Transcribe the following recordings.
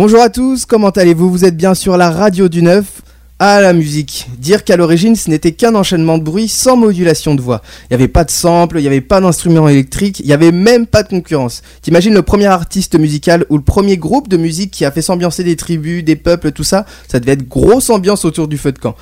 Bonjour à tous, comment allez-vous Vous êtes bien sur la radio du neuf ah la musique. Dire qu'à l'origine ce n'était qu'un enchaînement de bruit sans modulation de voix. Il n'y avait pas de sample, il n'y avait pas d'instrument électrique, il n'y avait même pas de concurrence. T'imagines le premier artiste musical ou le premier groupe de musique qui a fait s'ambiancer des tribus, des peuples, tout ça Ça devait être grosse ambiance autour du feu de camp.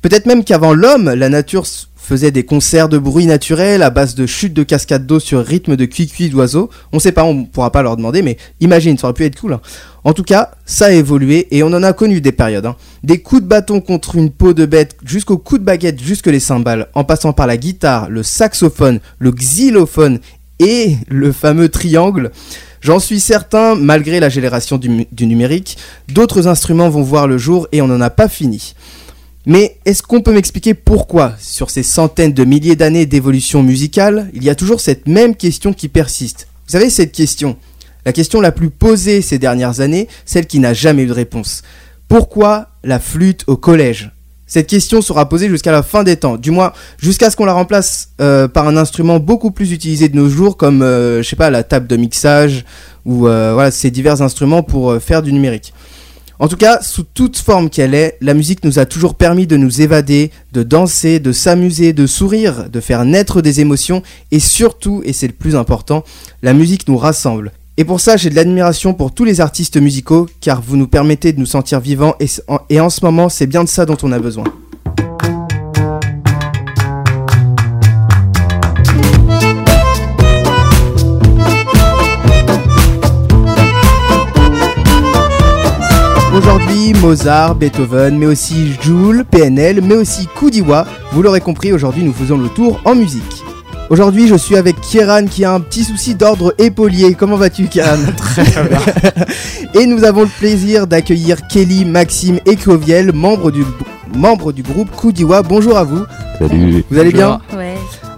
Peut-être même qu'avant l'homme, la nature faisait des concerts de bruit naturel à base de chutes de cascades d'eau sur rythme de cuicui d'oiseaux. On sait pas, on pourra pas leur demander, mais imagine, ça aurait pu être cool. Hein. En tout cas, ça a évolué et on en a connu des périodes. Hein. Des coups de bâton contre une peau de bête jusqu'aux coups de baguette jusque les cymbales, en passant par la guitare, le saxophone, le xylophone et le fameux triangle. J'en suis certain, malgré la génération du numérique, d'autres instruments vont voir le jour et on n'en a pas fini. Mais est-ce qu'on peut m'expliquer pourquoi, sur ces centaines de milliers d'années d'évolution musicale, il y a toujours cette même question qui persiste? Vous savez, cette question, la question la plus posée ces dernières années, celle qui n'a jamais eu de réponse. Pourquoi la flûte au collège? Cette question sera posée jusqu'à la fin des temps, du moins jusqu'à ce qu'on la remplace euh, par un instrument beaucoup plus utilisé de nos jours, comme, euh, je sais pas, la table de mixage, ou euh, ces divers instruments pour faire du numérique. En tout cas, sous toute forme qu'elle est, la musique nous a toujours permis de nous évader, de danser, de s'amuser, de sourire, de faire naître des émotions et surtout, et c'est le plus important, la musique nous rassemble. Et pour ça, j'ai de l'admiration pour tous les artistes musicaux car vous nous permettez de nous sentir vivants et, en ce moment, c'est bien de ça dont on a besoin. Mozart, Beethoven, mais aussi Joule, PNL, mais aussi Koudiwa. Vous l'aurez compris, aujourd'hui nous faisons le tour en musique. Aujourd'hui, je suis avec Kieran qui a un petit souci d'ordre épaulier. Comment vas-tu, Kieran Très bien. et nous avons le plaisir d'accueillir Kelly, Maxime et Cloviel, membres du, membres du groupe Koudiwa. Bonjour à vous. Salut. Vous allez bien.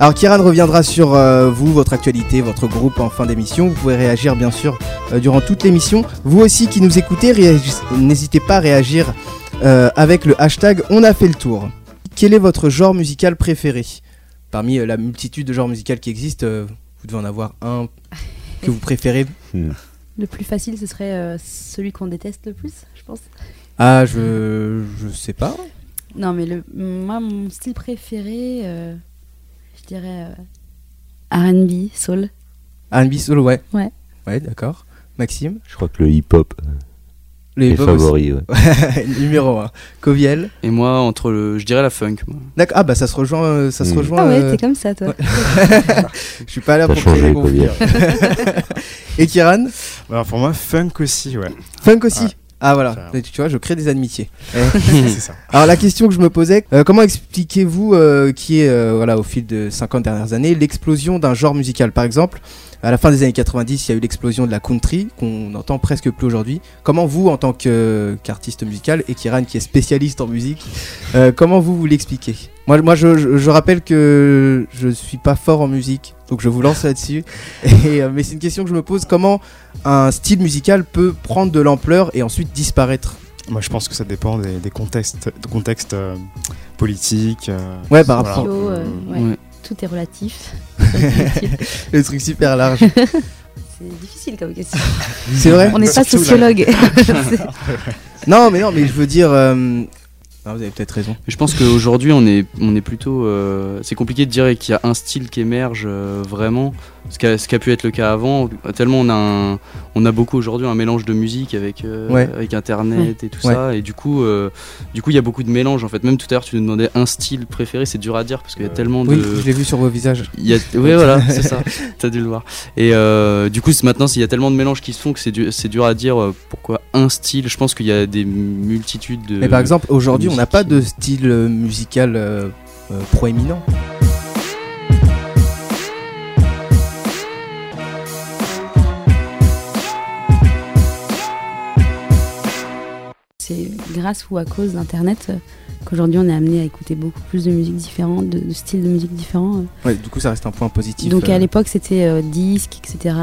Alors Kieran reviendra sur euh, vous, votre actualité, votre groupe en fin d'émission. Vous pouvez réagir bien sûr euh, durant toute l'émission. Vous aussi qui nous écoutez, n'hésitez pas à réagir euh, avec le hashtag On a fait le tour. Quel est votre genre musical préféré? Parmi la multitude de genres musicaux qui existent, vous devez en avoir un que vous préférez. Hmm. Le plus facile, ce serait celui qu'on déteste le plus, je pense. Ah, je je sais pas. Non, mais le, moi, mon style préféré je dirais euh, RB, soul. RB, soul, ouais. Ouais. Ouais, d'accord. Maxime Je crois que le hip-hop. Euh, le est favori, ouais. Numéro 1. Coviel Et moi, entre le, je dirais la funk. D'accord. Ah bah ça se rejoint. Euh, ça se mm. rejoint ah ouais, t'es comme ça, toi. je suis pas là pour des conflits. Et Kiran bah, Pour moi, funk aussi, ouais. Funk aussi ah voilà, tu vois, je crée des amitiés. ça. Alors la question que je me posais, euh, comment expliquez-vous euh, qui est, euh, voilà, au fil de 50 dernières années, l'explosion d'un genre musical? Par exemple, à la fin des années 90, il y a eu l'explosion de la country, qu'on n'entend presque plus aujourd'hui. Comment vous, en tant qu'artiste musical, et Kiran qui est spécialiste en musique, comment vous vous l'expliquez? Moi, moi je, je, rappelle que je suis pas fort en musique, donc je vous lance là-dessus. mais c'est une question que je me pose, comment un style musical peut prendre de l'ampleur et ensuite disparaître? Moi, je pense que ça dépend des, contextes, contextes euh, politiques. Euh, ouais, par rapport. Euh, ouais. Tout est relatif. Le truc super large. C'est difficile comme question. C'est vrai. On n'est pas sociologue. non, mais non, mais je veux dire. Vous avez peut-être raison. Je pense qu'aujourd'hui, on est, on est plutôt. c'est compliqué de dire qu'il y a un style qui émerge vraiment ce qui, a, a, pu être le cas avant. Tellement on a, on a beaucoup aujourd'hui un mélange de musique avec, euh, avec Internet et tout ça. Et du coup, euh, du coup, il y a beaucoup de mélange en fait. Même tout à l'heure, tu nous demandais un style préféré, c'est dur à dire parce qu'il y a tellement de. Oui, je l'ai vu sur vos visages. Il y a... Oui, voilà, c'est ça. T'as dû le voir. Et euh, du coup, maintenant, il y a tellement de mélanges qui se font que c'est dur, dur à dire pourquoi un style. Je pense qu'il y a des multitudes de. Mais par exemple, aujourd'hui, on n'a pas de style musical proéminent. c'est grâce ou à cause d'Internet euh, qu'aujourd'hui on est amené à écouter beaucoup plus de musique différente, de, styles de musique différents. Euh. Ouais, du coup ça reste un point positif. Donc à euh. l'époque c'était disque, etc.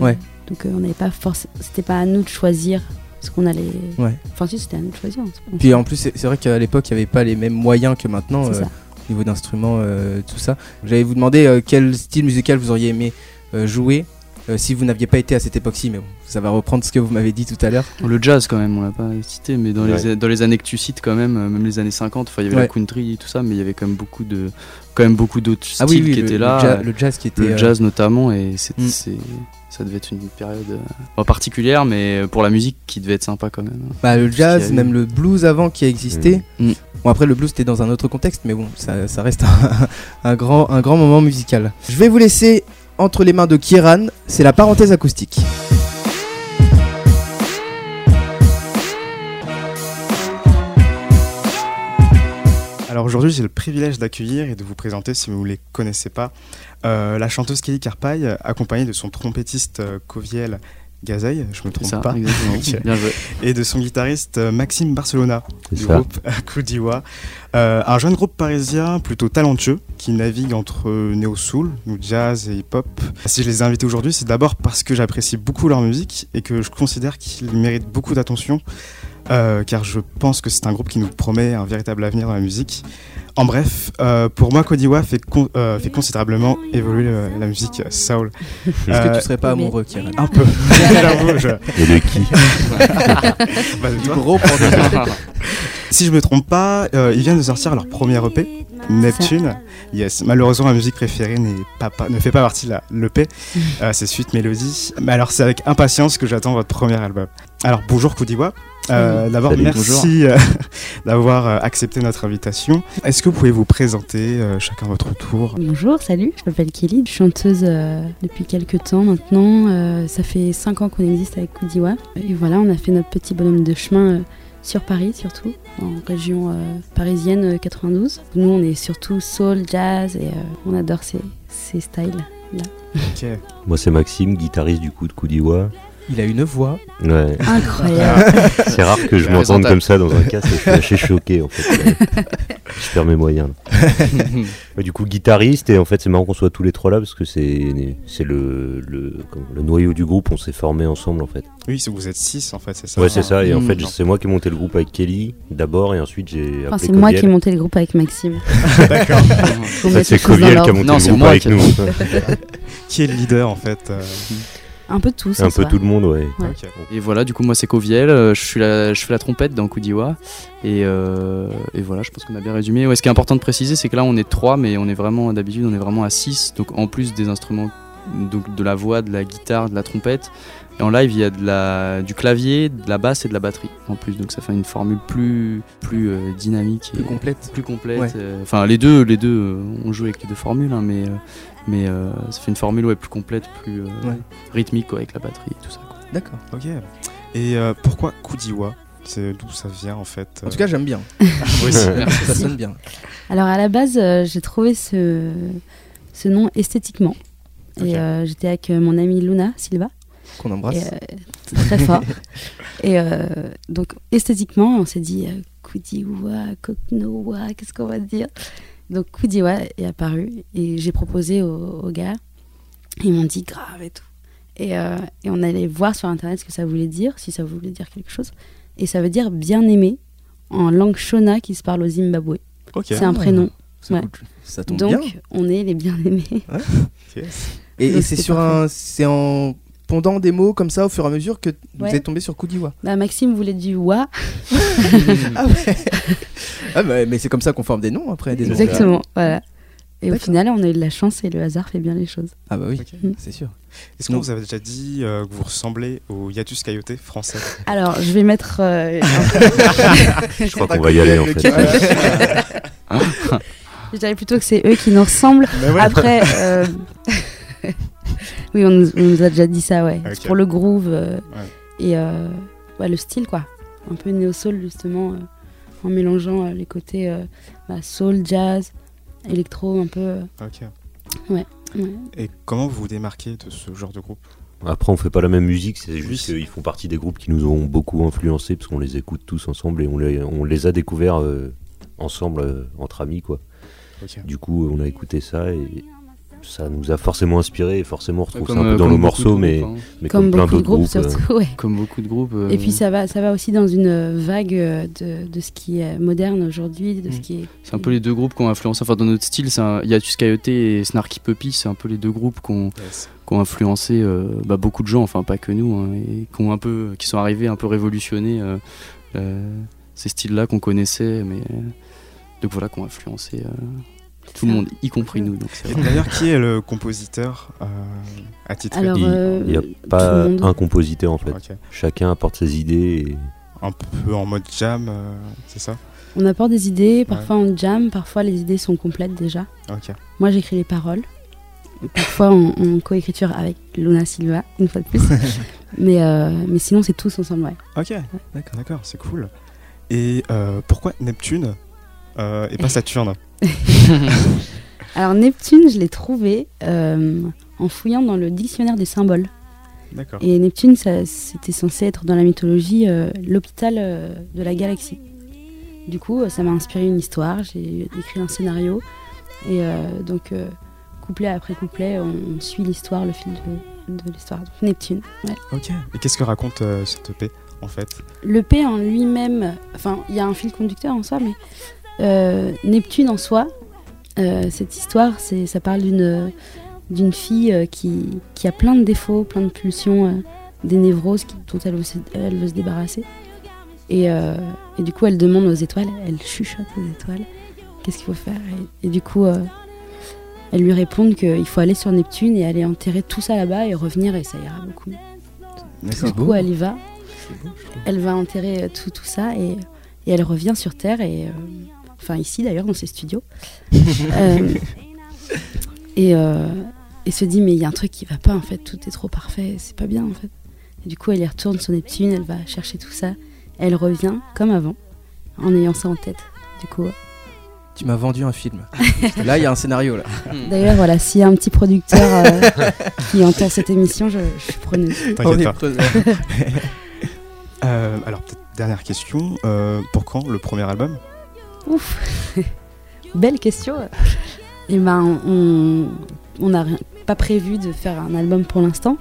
ouais. Donc on n'avait pas forcément, c'était pas à nous de choisir ce qu'on allait. Ouais. Enfin si c'était à nous de choisir. Puis en plus c'est vrai qu'à l'époque il n'y avait pas les mêmes moyens que maintenant. au niveau d'instruments, tout ça. J'allais vous demander quel style musical vous auriez aimé jouer euh, si vous n'aviez pas été à cette époque-ci, mais bon, ça va reprendre ce que vous m'avez dit tout à l'heure. Le jazz quand même, on l'a pas cité, mais dans, les, dans les années que tu cites quand même, euh, même les années 50, il y avait la country et tout ça, mais il y avait quand même beaucoup de quand même beaucoup d'autres ah styles qui étaient là. le jazz qui était. Le jazz notamment, et c'est, mm. ça devait être une période particulière, mais pour la musique qui devait être sympa quand même. Bah, le jazz, même le blues avant qui a existé. Mm. Bon, après, le blues c'était dans un autre contexte, mais bon, ça, ça reste un, grand, un grand moment musical. Je vais vous laisser entre les mains de Kieran, c'est la parenthèse acoustique. Alors aujourd'hui, j'ai le privilège d'accueillir et de vous présenter, si vous ne les connaissez pas, euh, la chanteuse Kelly Carpaille, accompagnée de son trompettiste euh, Coviel Gazeille, je me trompe pas. Et de son guitariste euh, Maxime Barcelona du groupe Koudiwa. Euh, un jeune groupe parisien plutôt talentueux qui navigue entre néo-soul, jazz et hip-hop. Si je les ai invités aujourd'hui, c'est d'abord parce que j'apprécie beaucoup leur musique et que je considère qu'ils méritent beaucoup d'attention. Euh, car je pense que c'est un groupe qui nous promet un véritable avenir dans la musique. En bref, euh, pour moi, Kodiwa fait, euh, fait considérablement évoluer la musique soul. Est-ce que tu serais pas amoureux, Kieran Un peu. Et de qui bah, gros Si je me trompe pas, ils viennent de sortir leur premier EP, Neptune. Yes, malheureusement, ma musique préférée pas, ne fait pas partie de l'EP. c'est Suite Mélodie. Mais alors, c'est avec impatience que j'attends votre premier album. Alors, bonjour Kodiwa. Euh, D'abord, merci euh, d'avoir euh, accepté notre invitation. Est-ce que vous pouvez vous présenter euh, chacun votre tour Bonjour, salut, je m'appelle Kelly, je suis chanteuse depuis quelques temps maintenant. ça fait 5 ans qu'on existe avec Koudiwa. Et voilà, on a fait notre petit bonhomme de chemin sur Paris surtout, en région parisienne 92. Nous, on est surtout soul, jazz et on adore ces, ces styles-là. Moi, c'est Maxime, guitariste du coup de Koudiwa. Il a une voix ouais. incroyable. c'est rare que je m'entende comme ça dans un casque. Je suis assez choqué en fait. je perds mes moyens. du coup, guitariste et en fait, c'est marrant qu'on soit tous les trois là parce que c'est c'est le, le, le noyau du groupe. On s'est formé ensemble en fait. Oui, vous êtes six en fait, c'est ça. Ouais, c'est ça. Et en fait, c'est moi qui ai monté le groupe avec Kelly d'abord et ensuite j'ai. Enfin, c'est moi qui ai monté le groupe avec Maxime. D'accord. c'est Coviel qui a monté le groupe avec nous. qui est le leader en fait euh, un peu tous. Un peu tout le monde, ouais. Et voilà, du coup, moi, c'est Coviel. Euh, je, suis la, je fais la trompette dans Koudiwa. Et, euh, et voilà, je pense qu'on a bien résumé. Ouais, ce qui est important de préciser, c'est que là, on est trois, mais on est vraiment, d'habitude, on est vraiment à six. Donc, en plus des instruments, donc de la voix, de la guitare, de la trompette. Et en live, il y a de la, du clavier, de la basse et de la batterie en plus. Donc ça fait une formule plus, plus euh, dynamique. Plus complète. Plus complète. Enfin, les deux, les deux, on joue avec les deux formules, hein, mais mais euh, ça fait une formule ouais, plus complète, plus euh, rythmique avec la batterie et tout ça. D'accord. Ok. Et euh, pourquoi Kudiwa? C'est d'où ça vient en fait En tout cas, j'aime bien. ça sonne bien. Alors à la base, j'ai trouvé ce, ce nom esthétiquement. Et j'étais avec mon amie Luna Silva. Qu'on embrasse. très fort. et donc esthétiquement, on s'est dit Kudiwa, Koknowa, qu'est-ce qu'on va dire? Donc Koudiwa est apparu et j'ai proposé aux, gars. Ils m'ont dit grave et tout. Et, euh, et, on allait voir sur internet ce que ça voulait dire, si ça voulait dire quelque chose. Et ça veut dire bien aimé en langue shona qui se parle au Zimbabwe. C'est un prénom. Ouais. Ça tombe Donc on est les bien aimés. Et, c'est sur un, c'est en pondant des mots comme ça au fur et à mesure que vous êtes tombé sur Koudiwa. Bah, Maxime voulait du wa. ah ouais. Ah bah, mais c'est comme ça qu'on forme des noms après. Des Exactement, voilà. Et au final, on a eu de la chance et le hasard fait bien les choses. Ah bah oui, mm. c'est sûr. Est-ce que vous avez déjà dit euh, que vous ressemblez au Yatus Coyote français? Alors, je vais mettre... Euh, je crois qu'on va y aller en fait. je dirais plutôt que c'est eux qui nous ressemblent. Après... Euh, oui, on nous, a déjà dit ça, ouais. Pour le groove et le style, quoi. Un peu néo-soul, justement en mélangeant euh, les côtés euh, bah, soul, jazz, électro un peu. Euh. Ok. Ouais, Et comment vous vous démarquez de ce genre de groupe? Après, on fait pas la même musique, c'est juste qu'ils font partie des groupes qui nous ont beaucoup influencés parce qu'on les écoute tous ensemble et on les, on les a découverts ensemble entre amis, quoi. Du coup, on a écouté ça et ça nous a forcément inspiré et forcément on retrouve ça un peu dans nos morceaux, mais, hein. mais comme, plein d'autres groupes. surtout, Comme beaucoup de groupes. Et puis ça va, ça va aussi dans une vague de, de ce qui est moderne aujourd'hui, de ce mm. qui est. C'est un peu les deux groupes qui ont influencé. Enfin, dans notre style, il y a et Snarky Puppy, c'est un peu les deux groupes qui ont, influencé bah, beaucoup de gens, enfin pas que nous, hein, et qui ont un peu, qui sont arrivés un peu révolutionner ces styles-là qu'on connaissait, mais donc voilà, qui ont influencé euh, tout le monde, y compris nous. D'ailleurs, qui est le compositeur euh, à titre Il n'y a euh, pas un compositeur en fait. Chacun apporte ses idées. Un peu en mode jam, c'est ça? On apporte des idées, parfois en jam, parfois les idées sont complètes déjà. Moi j'écris les paroles. Parfois en, coécriture avec Luna Silva, une fois de plus. mais, mais sinon c'est tous ensemble, ouais. Ok, d'accord, d'accord, c'est cool. Et pourquoi Neptune? Euh, et pas Saturne. Alors Neptune, je l'ai trouvé euh, en fouillant dans le dictionnaire des symboles. D'accord. Et Neptune, c'était censé être dans la mythologie euh, l'hôpital de la galaxie. Du coup, ça m'a inspiré une histoire, j'ai écrit un scénario. Et donc, couplet après couplet, on, suit l'histoire, le fil de, l'histoire. Neptune. Ok. Et qu'est-ce que raconte cette EP en fait? L'EP en lui-même, enfin, il y a un fil conducteur en soi, mais Neptune en soi, euh, cette histoire, c'est, ça parle d'une, d'une fille euh, qui, qui, a plein de défauts, plein de pulsions, des névroses dont elle veut, se, elle veut se débarrasser. Et, et, du coup, elle demande aux étoiles, elle chuchote aux étoiles, qu'est-ce qu'il faut faire? Et, du coup, elles lui répondent qu'il faut aller sur Neptune et aller enterrer tout ça là-bas et revenir et ça ira beaucoup Du coup, elle y va. elle va enterrer tout, tout ça et, et, elle revient sur Terre et enfin ici d'ailleurs dans ces studios, euh, et, euh, et, se dit mais il y a un truc qui va pas en fait, tout est trop parfait, c'est pas bien en fait. Et du coup elle y retourne sur Neptune, elle va chercher tout ça, elle revient comme avant, en ayant ça en tête. Du coup. Tu m'as vendu un film. là, il y a un scénario là. D'ailleurs, voilà, s'il y a un petit producteur euh, qui entend cette émission, je, je suis preneuse. T'inquiète pas. alors, peut-être dernière question. pour quand le premier album? Ouf Belle question. Et eh ben, on n'a pas prévu de faire un album pour l'instant,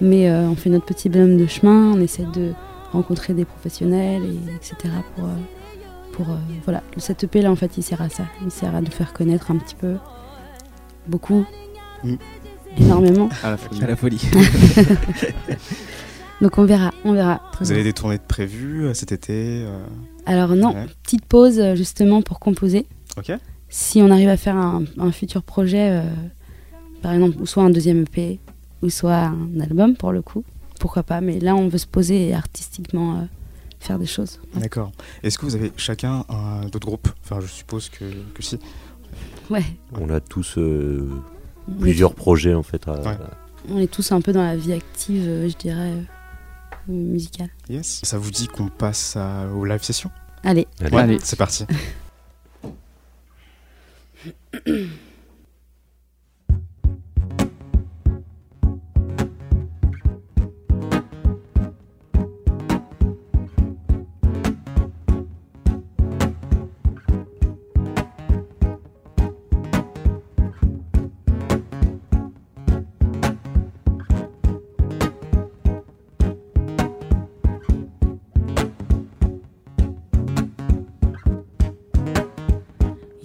mais euh, on fait notre petit bonhomme de chemin, on essaie de rencontrer des professionnels, et, etc. pour, euh, pour euh, voilà. Cette EP là, en fait, il sert à ça. Il sert à nous faire connaître un petit peu, beaucoup, mm. énormément. À la folie. Donc on verra, on verra. Vous avez des tournées de prévues cet été alors non, petite pause euh, justement pour composer. Ok. Si on arrive à faire un, futur projet, euh, par exemple, ou soit un deuxième EP, ou soit un album pour le coup, pourquoi pas. Mais là, on veut se poser et artistiquement euh, faire des choses. D'accord. Est-ce que vous avez chacun d'autres groupes? Enfin, je suppose que, que, si. Ouais. On a tous plusieurs projets en fait. On est tous un peu dans la vie active, je dirais musicale. Yes. Ça vous dit qu'on passe à, aux live sessions Allez. Allez. c'est parti.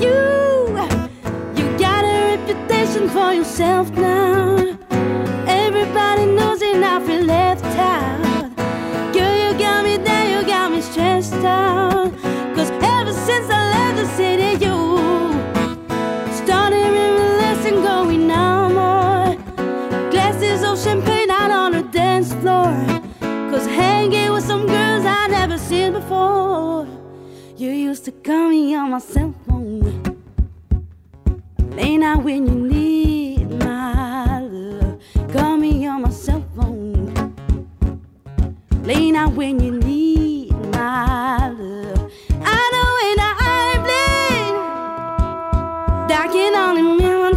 you. You got a reputation for yourself now.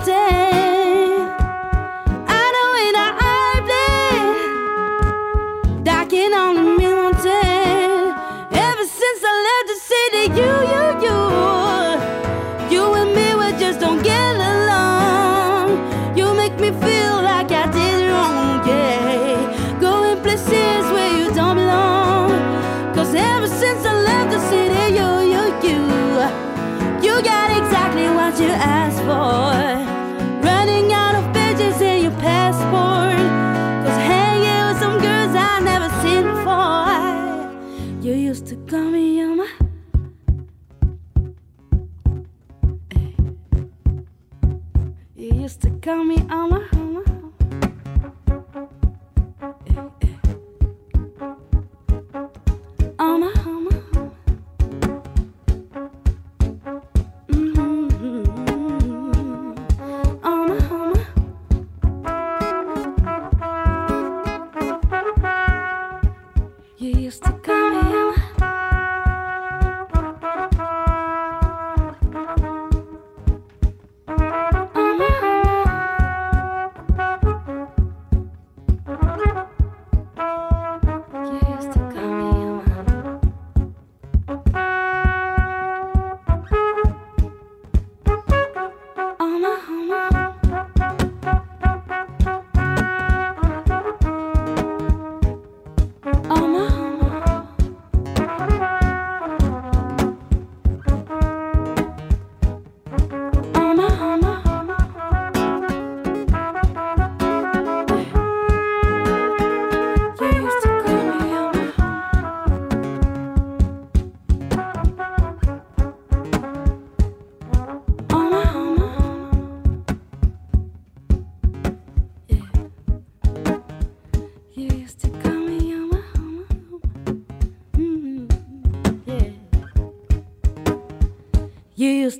someday. call me on my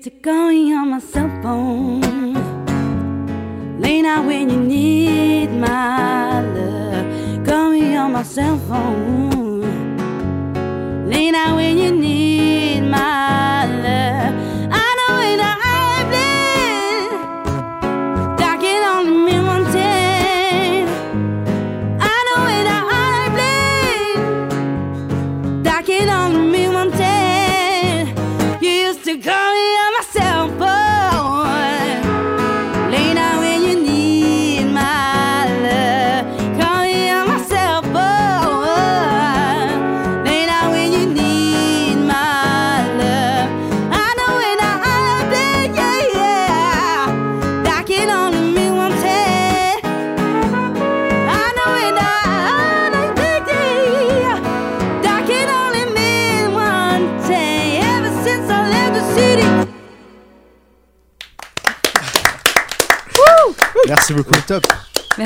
to come.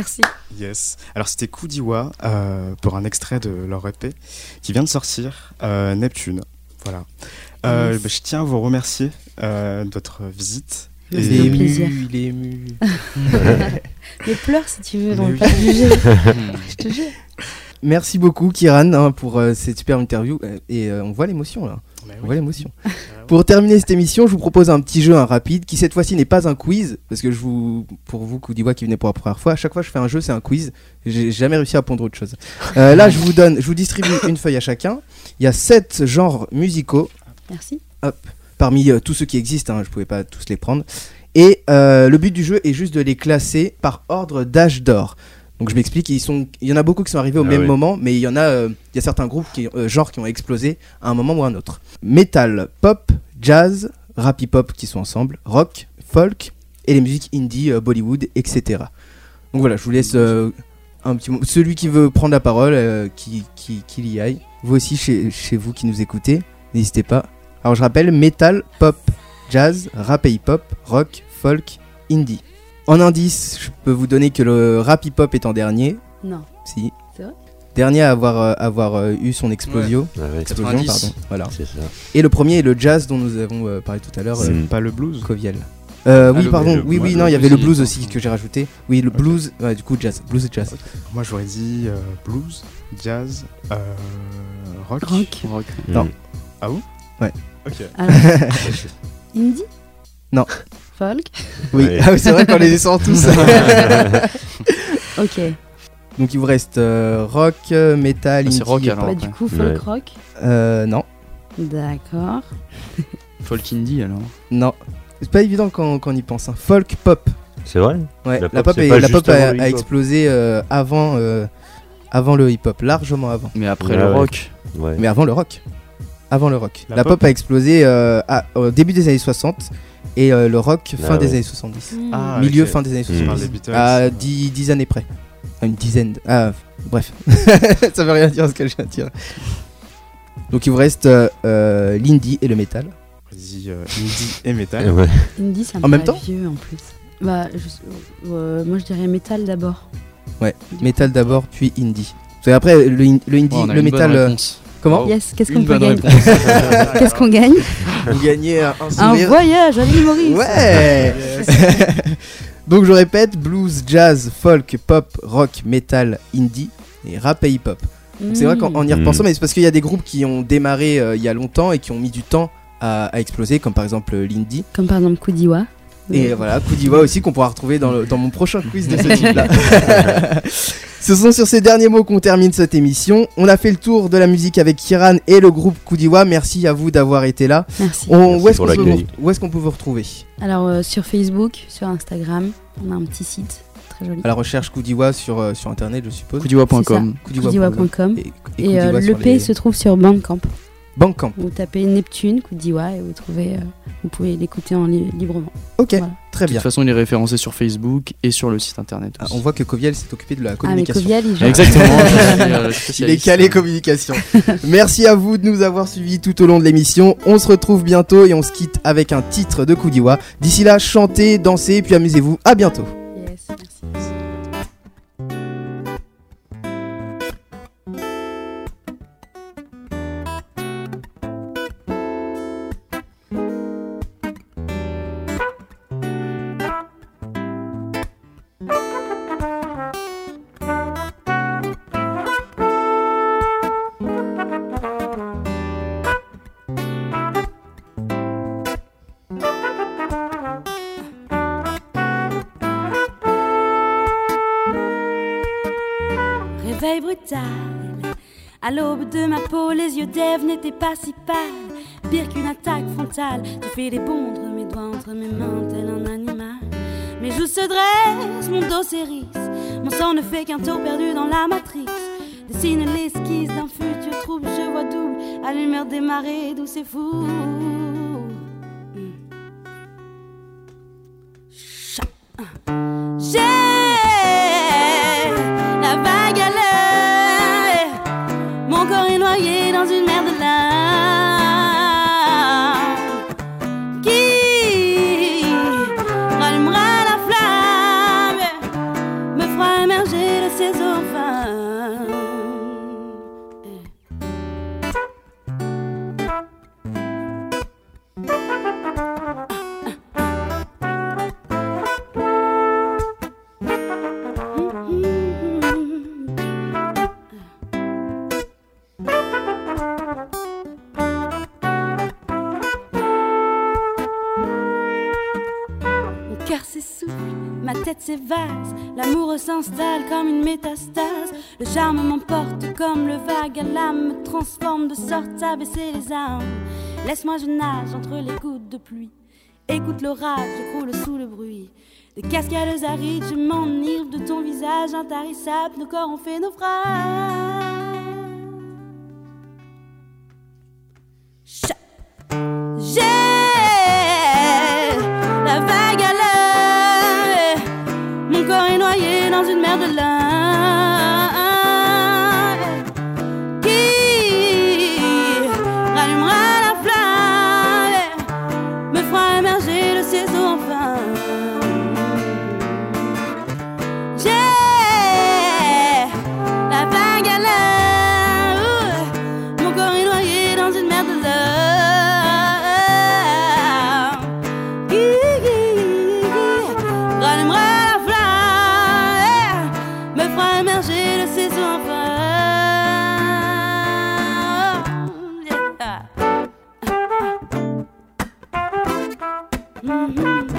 Merci. Yes. Alors c'était Koudiwa euh, pour un extrait de leur EP qui vient de sortir, euh, Neptune. Voilà. Euh, bah, je tiens à vous remercier de votre visite. Il est ému, il est ému. Mais pleure si tu veux, dans le je te jure. Merci beaucoup Kiran hein, pour cette super interview et on voit l'émotion là. On voit l'émotion. Pour terminer cette émission, je vous propose un petit jeu un rapide qui cette fois-ci n'est pas un quiz parce que je vous, pour vous Koudiwa qui venez pour la première fois, à chaque fois que je fais un jeu c'est un quiz. J'ai jamais réussi à pondre autre chose. Euh, là je vous donne, je vous distribue une feuille à chacun. Il y a sept genres musicaux. Merci. Hop, parmi euh, tous ceux qui existent, hein, je pouvais pas tous les prendre. Et euh, le but du jeu est juste de les classer par ordre d'âge d'or. Donc je m'explique, il y en a beaucoup qui sont arrivés au ah même moment, mais il y en a, il y a certains groupes qui, genres qui ont explosé à un moment ou à un autre. Metal, pop, jazz, rap hip-hop qui sont ensemble, rock, folk et les musiques indie, euh, Bollywood, etc. Donc voilà, je vous laisse euh, un petit moment. Celui qui veut prendre la parole, euh, qui, qui, y aille. Vous aussi, chez, chez vous qui nous écoutez, n'hésitez pas. Alors je rappelle, metal, pop, jazz, rap et hip-hop, rock, folk, indie. En indice, je peux vous donner que le rap hip-hop est en dernier. Non. Si. C'est vrai Dernier à avoir, euh, avoir euh, eu son explosion. Voilà. Et le premier est le jazz dont nous avons euh, parlé tout à l'heure. C'est pas le blues Coviel. Euh, oui, pardon. Oui, oui, non, il y avait le blues aussi que j'ai rajouté. Oui, le blues. Ouais, du coup, jazz. Blues et jazz. Moi, j'aurais dit euh, blues, jazz, euh, rock. Rock. Rock. Non. Ah bon? Ouais. Ok. Alors, indie? Non. Folk Oui, ah oui, c'est vrai qu'on les descend tous. Ok. Donc il vous reste euh, rock, euh, metal, Ah, c'est indie, rock, alors. Bah, pop. du coup, folk Ouais. rock. Euh, non, D'accord. Folk indie alors. non. C'est pas évident quand, quand on y pense. hein. Folk pop. C'est vrai? Ouais, La la pop, est- la pop a, explosé euh, avant, euh, avant le hip-hop, largement avant. Mais après Ouais, le ouais. rock. Ouais. Mais avant le rock. Avant le rock. La, La pop, pop a explosé euh, à- au début des années 60 et euh, le rock fin Ah des ouais. années 70. Hmm. Ah, Milieu, fin des années Hmm. On parle 70. des Beatles. À euh, 10, 10 années près. Une dizaine. Ah, bref. Ça veut rien dire ce que je viens de dire. Donc il vous reste euh, euh, l'indie et le euh, indie et metal. Ouais. Indie, ça me En même temps vieux en plus. Bah, je- euh, moi je dirais métal d'abord. Ouais, Metal d'abord, puis indie. Parce que après, le, in- le indie, le une comment Oh. Yes, qu'est-ce qu'on peut gagner. Qu'est-ce qu'on gagne Vous gagnez un, un voyage à l'île Maurice Ouais Donc je répète, blues, jazz, folk, pop, rock, metal, indie et rap et hip-hop. C'est vrai qu'en en y Mm. repensant, mais c'est parce qu'il y a des groupes qui ont démarré euh, il y a longtemps et qui ont mis du temps à, à exploser, comme par exemple euh, l'indie. Comme par exemple Koudiwa. Et voilà, Koudiwa aussi qu'on pourra retrouver dans, le- dans mon prochain quiz de ce type-là. ce sont sur ces derniers mots qu'on termine cette émission. On a fait le tour de la musique avec Kiran et le groupe Koudiwa. Merci à vous d'avoir été là. Merci. On- Merci où est-ce pour qu'on peut, vous- où est-ce qu'on peut vous retrouver? Alors euh, sur Facebook, sur Instagram, on a un petit site très joli. À la recherche Koudiwa sur, euh, sur internet, je suppose. Koudiwa.com. Koudiwa.com. Et, et Et euh, l'EP les- se trouve sur Bandcamp. Bandcamp. Vous tapez Neptune, Koudiwa, et vous trouvez, euh, vous pouvez l'écouter en li- librement. Ok, Voilà. très De bien. toute façon, il est référencé sur Facebook et sur le site internet. Ah, on voit que Koviel s'est occupé de la Ah mais communication. Koviel, il. Exactement. euh, Il est calé communication. Merci à vous de nous avoir suivis tout au long de l'émission. On se retrouve bientôt et on se quitte avec un titre de Koudiwa. D'ici là, chantez, dansez, puis amusez-vous. À bientôt. À l'aube de ma peau, les yeux d'Ève n'étaient pas si pâles. Pire qu'une attaque frontale, tu fais les bondres, mes doigts entre mes mains, tel un animal. Mes joues se dressent, mon dos s'érisse. Mon sang ne fait qu'un tour perdu dans la matrice. Dessine l'esquisse d'un futur trouble, je vois double. À l'humeur des marées, d'où c'est fou. Émerger de s'installe comme une métastase. Le charme m'emporte comme le vague à l'âme, me transforme de sorte à baisser les armes. Laisse-moi, je nage entre les gouttes de pluie. Écoute l'orage, j'écroule sous le bruit. Des cascades arides, je m'enivre de ton visage intarissable, nos corps ont fait naufrage. Mm-hmm.